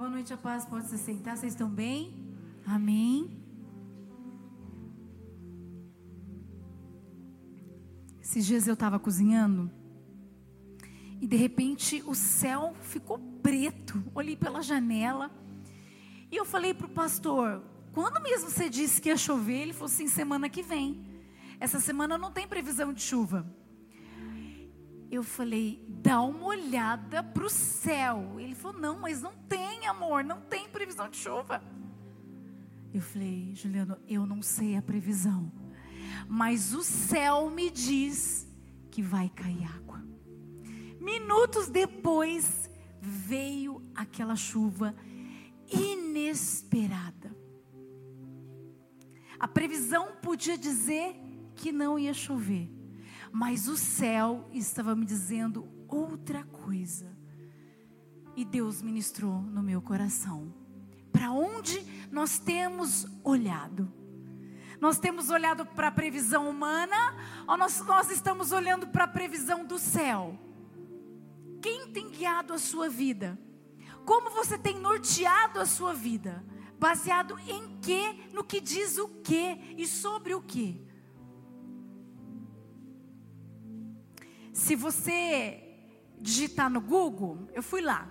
Boa noite, a paz. Pode se sentar. Vocês estão bem? Amém. Esses dias eu estava cozinhando e de repente o céu ficou preto. Olhei pela janela e eu falei para o pastor: quando mesmo você disse que ia chover? Ele falou assim: semana que vem. Essa semana não tem previsão de chuva. Eu falei, dá uma olhada para o céu. Ele falou, não, mas não tem, amor, não tem previsão de chuva. Eu falei, Juliano, eu não sei a previsão, mas o céu me diz que vai cair água. Minutos depois veio aquela chuva inesperada. A previsão podia dizer que não ia chover mas o céu estava me dizendo outra coisa. E Deus ministrou no meu coração. Para onde nós temos olhado? Nós temos olhado para a previsão humana ou nós, nós estamos olhando para a previsão do céu? Quem tem guiado a sua vida? Como você tem norteado a sua vida? Baseado em quê? No que diz o quê e sobre o quê? Se você digitar no Google, eu fui lá.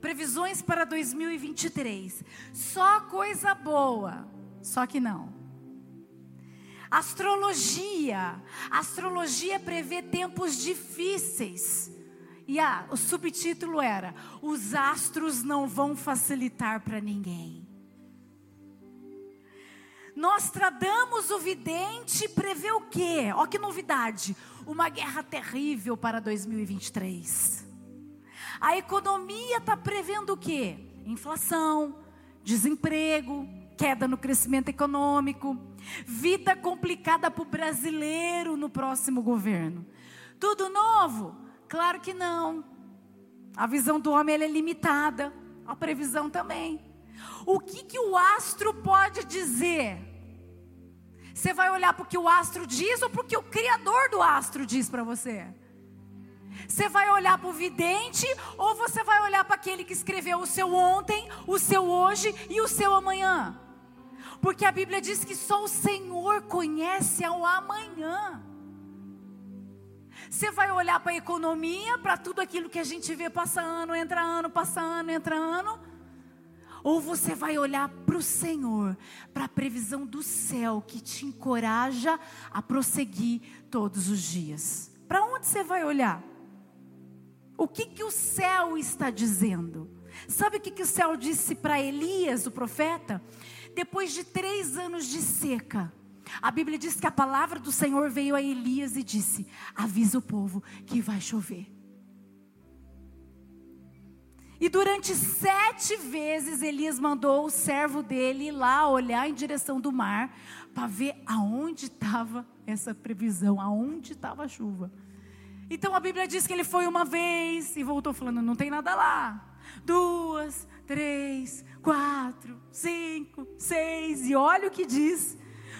Previsões para 2023. Só coisa boa. Só que não. Astrologia. Astrologia prevê tempos difíceis. E ah, o subtítulo era: Os astros não vão facilitar para ninguém. Nostradamus, o vidente, prevê o quê? Olha que novidade uma guerra terrível para 2023. A economia está prevendo o quê? Inflação, desemprego, queda no crescimento econômico, vida complicada para o brasileiro no próximo governo. Tudo novo? Claro que não. A visão do homem é limitada, a previsão também. O que, que o astro pode dizer? Você vai olhar para o que o astro diz ou para o que o Criador do astro diz para você? Você vai olhar para o vidente ou você vai olhar para aquele que escreveu o seu ontem, o seu hoje e o seu amanhã? Porque a Bíblia diz que só o Senhor conhece o amanhã. Você vai olhar para a economia, para tudo aquilo que a gente vê passa ano, entra ano, passa ano, entra ano ou você vai olhar para o Senhor, para a previsão do céu que te encoraja a prosseguir todos os dias. Para onde você vai olhar? O que, que o céu está dizendo? Sabe o que, que o céu disse para Elias, o profeta? Depois de três anos de seca, a Bíblia diz que a palavra do Senhor veio a Elias e disse: Avisa o povo que vai chover. E durante sete vezes Elias mandou o servo dele ir lá olhar em direção do mar para ver aonde estava essa previsão, aonde estava a chuva. Então a Bíblia diz que ele foi uma vez e voltou falando: não tem nada lá. Duas, três, quatro, cinco, seis. E olha o que diz.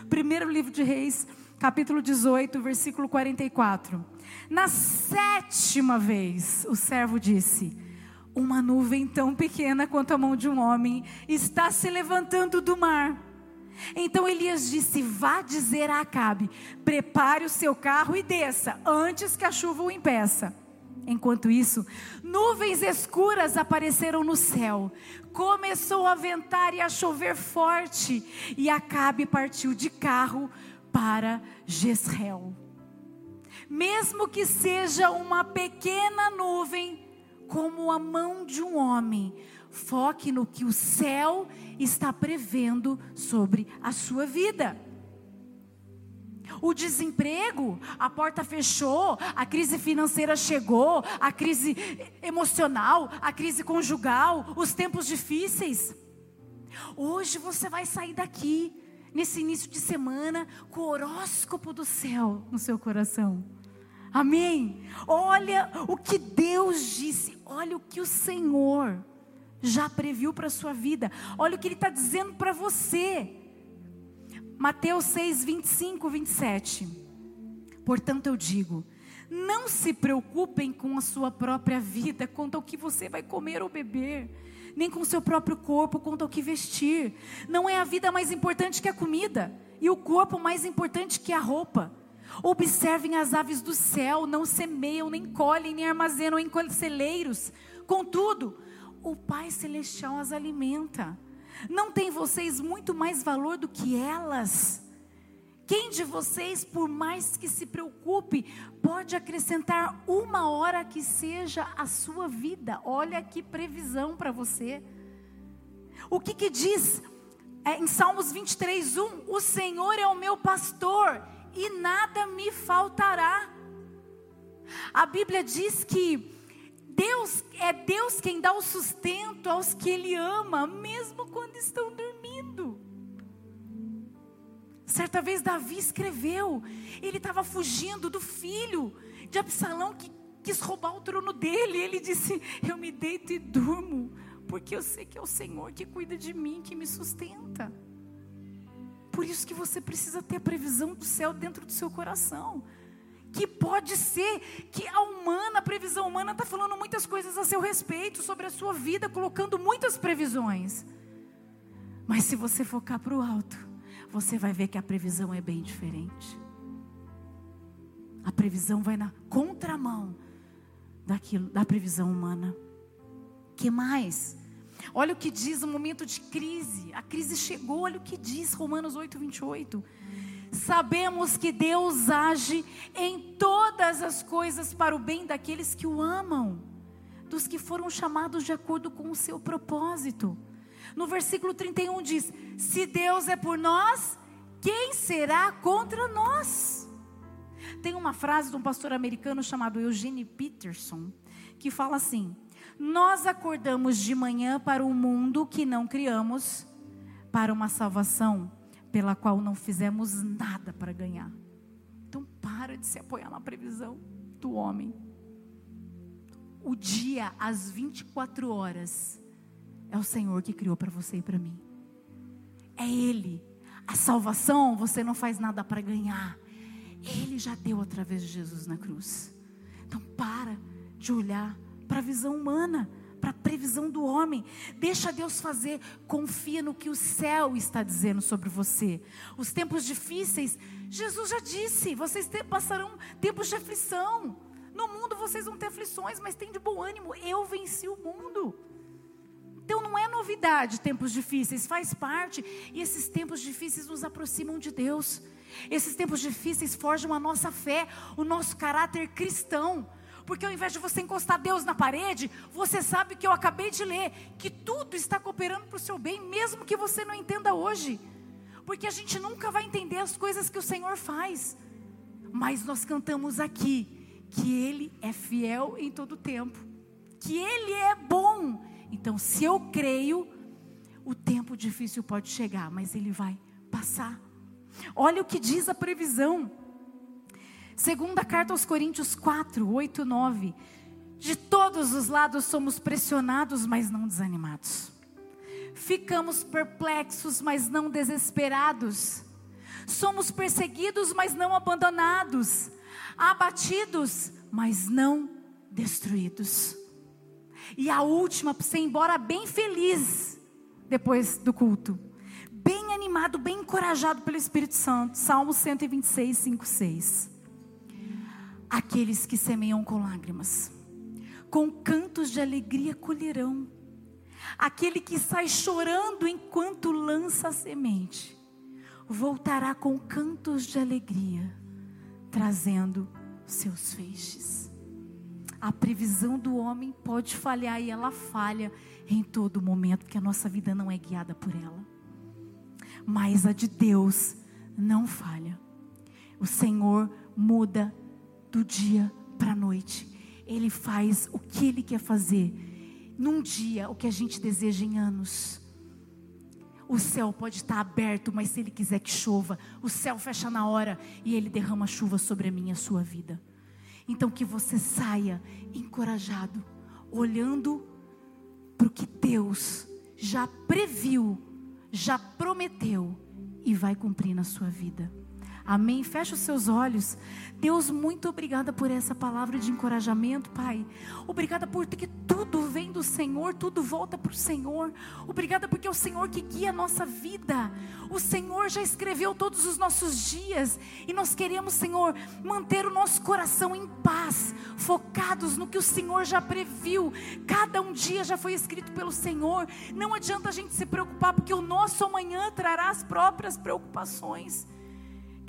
Primeiro livro de Reis, capítulo 18, versículo 44. Na sétima vez, o servo disse uma nuvem tão pequena quanto a mão de um homem está se levantando do mar. Então Elias disse: Vá dizer a Acabe: prepare o seu carro e desça, antes que a chuva o impeça. Enquanto isso, nuvens escuras apareceram no céu. Começou a ventar e a chover forte, e Acabe partiu de carro para Jezreel. Mesmo que seja uma pequena nuvem, como a mão de um homem. Foque no que o céu está prevendo sobre a sua vida. O desemprego, a porta fechou, a crise financeira chegou, a crise emocional, a crise conjugal, os tempos difíceis. Hoje você vai sair daqui, nesse início de semana, com o horóscopo do céu no seu coração. Amém? Olha o que Deus disse, olha o que o Senhor já previu para a sua vida, olha o que Ele está dizendo para você. Mateus 6, 25, 27. Portanto, eu digo: não se preocupem com a sua própria vida, quanto ao que você vai comer ou beber nem com seu próprio corpo quanto ao que vestir. Não é a vida mais importante que a comida, e o corpo mais importante que a roupa. Observem as aves do céu, não semeiam, nem colhem, nem armazenam em celeiros. Contudo, o Pai Celestial as alimenta. Não tem vocês muito mais valor do que elas? Quem de vocês, por mais que se preocupe, pode acrescentar uma hora que seja a sua vida? Olha que previsão para você. O que, que diz é, em Salmos 23, 1? O Senhor é o meu pastor e nada me faltará. A Bíblia diz que Deus é Deus quem dá o sustento aos que Ele ama, mesmo quando estão dormindo. Certa vez Davi escreveu, ele estava fugindo do filho de Absalão que quis roubar o trono dele. Ele disse: Eu me deito e durmo, porque eu sei que é o Senhor que cuida de mim, que me sustenta. Por isso que você precisa ter a previsão do céu dentro do seu coração. Que pode ser que a humana, a previsão humana, está falando muitas coisas a seu respeito, sobre a sua vida, colocando muitas previsões. Mas se você focar para o alto, você vai ver que a previsão é bem diferente. A previsão vai na contramão daquilo, da previsão humana. Que mais? Olha o que diz o momento de crise. A crise chegou, olha o que diz Romanos 8, 28. Sabemos que Deus age em todas as coisas para o bem daqueles que o amam, dos que foram chamados de acordo com o seu propósito. No versículo 31 diz: Se Deus é por nós, quem será contra nós? Tem uma frase de um pastor americano chamado Eugene Peterson, que fala assim: Nós acordamos de manhã para um mundo que não criamos, para uma salvação pela qual não fizemos nada para ganhar. Então para de se apoiar na previsão do homem. O dia, às 24 horas, é o Senhor que criou para você e para mim. É Ele. A salvação você não faz nada para ganhar. Ele já deu através de Jesus na cruz. Então para de olhar para a visão humana, para a previsão do homem. Deixa Deus fazer. Confia no que o céu está dizendo sobre você. Os tempos difíceis, Jesus já disse, vocês passarão tempos de aflição. No mundo vocês vão ter aflições, mas tem de bom ânimo. Eu venci o mundo. Então não é novidade tempos difíceis, faz parte. E esses tempos difíceis nos aproximam de Deus. Esses tempos difíceis forjam a nossa fé, o nosso caráter cristão. Porque ao invés de você encostar Deus na parede, você sabe que eu acabei de ler, que tudo está cooperando para o seu bem, mesmo que você não entenda hoje. Porque a gente nunca vai entender as coisas que o Senhor faz. Mas nós cantamos aqui que Ele é fiel em todo tempo, que Ele é bom então, se eu creio, o tempo difícil pode chegar, mas ele vai passar. Olha o que diz a previsão. Segunda carta aos Coríntios 4, 8, 9. De todos os lados somos pressionados, mas não desanimados. Ficamos perplexos, mas não desesperados. Somos perseguidos, mas não abandonados. Abatidos, mas não destruídos. E a última, para você ir embora bem feliz depois do culto. Bem animado, bem encorajado pelo Espírito Santo. Salmo 126, 5, 6. Aqueles que semeiam com lágrimas, com cantos de alegria colherão. Aquele que sai chorando enquanto lança a semente, voltará com cantos de alegria, trazendo seus feixes. A previsão do homem pode falhar e ela falha em todo momento, porque a nossa vida não é guiada por ela. Mas a de Deus não falha. O Senhor muda do dia para a noite. Ele faz o que Ele quer fazer. Num dia, o que a gente deseja em anos. O céu pode estar aberto, mas se Ele quiser que chova, o céu fecha na hora e Ele derrama chuva sobre a minha e a sua vida. Então que você saia encorajado, olhando para o que Deus já previu, já prometeu e vai cumprir na sua vida. Amém. Feche os seus olhos. Deus, muito obrigada por essa palavra de encorajamento, Pai. Obrigada por que tudo vem do Senhor, tudo volta para o Senhor. Obrigada porque é o Senhor que guia a nossa vida. O Senhor já escreveu todos os nossos dias e nós queremos, Senhor, manter o nosso coração em paz, focados no que o Senhor já previu. Cada um dia já foi escrito pelo Senhor. Não adianta a gente se preocupar porque o nosso amanhã trará as próprias preocupações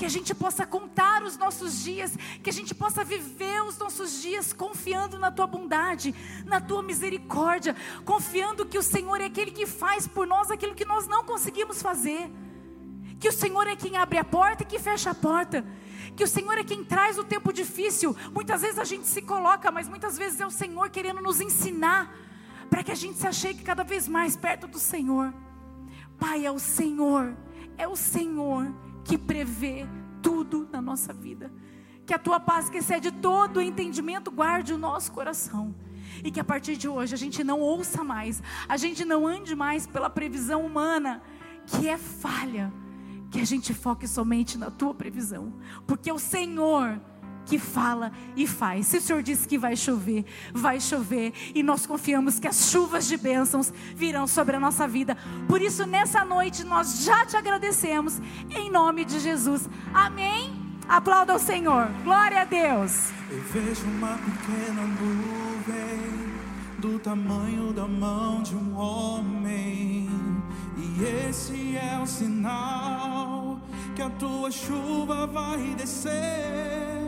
que a gente possa contar os nossos dias, que a gente possa viver os nossos dias confiando na tua bondade, na tua misericórdia, confiando que o Senhor é aquele que faz por nós aquilo que nós não conseguimos fazer. Que o Senhor é quem abre a porta e que fecha a porta. Que o Senhor é quem traz o tempo difícil. Muitas vezes a gente se coloca, mas muitas vezes é o Senhor querendo nos ensinar para que a gente se achegue cada vez mais perto do Senhor. Pai, é o Senhor, é o Senhor que prevê tudo na nossa vida. Que a tua paz, que excede todo o entendimento, guarde o nosso coração. E que a partir de hoje a gente não ouça mais, a gente não ande mais pela previsão humana, que é falha. Que a gente foque somente na tua previsão, porque o Senhor que fala e faz. Se o Senhor disse que vai chover, vai chover. E nós confiamos que as chuvas de bênçãos virão sobre a nossa vida. Por isso, nessa noite, nós já te agradecemos. Em nome de Jesus. Amém. Aplauda o Senhor. Glória a Deus. Eu vejo uma pequena nuvem do tamanho da mão de um homem. E esse é o sinal que a tua chuva vai descer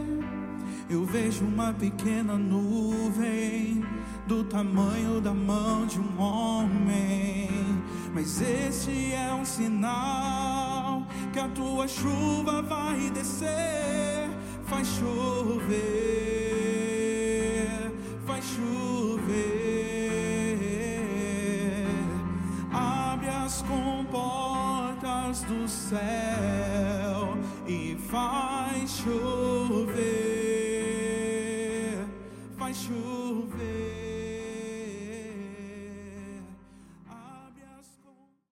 eu vejo uma pequena nuvem do tamanho da mão de um homem. Mas esse é um sinal que a tua chuva vai descer, vai chover, vai chover. Abre as comportas do céu e vai chover.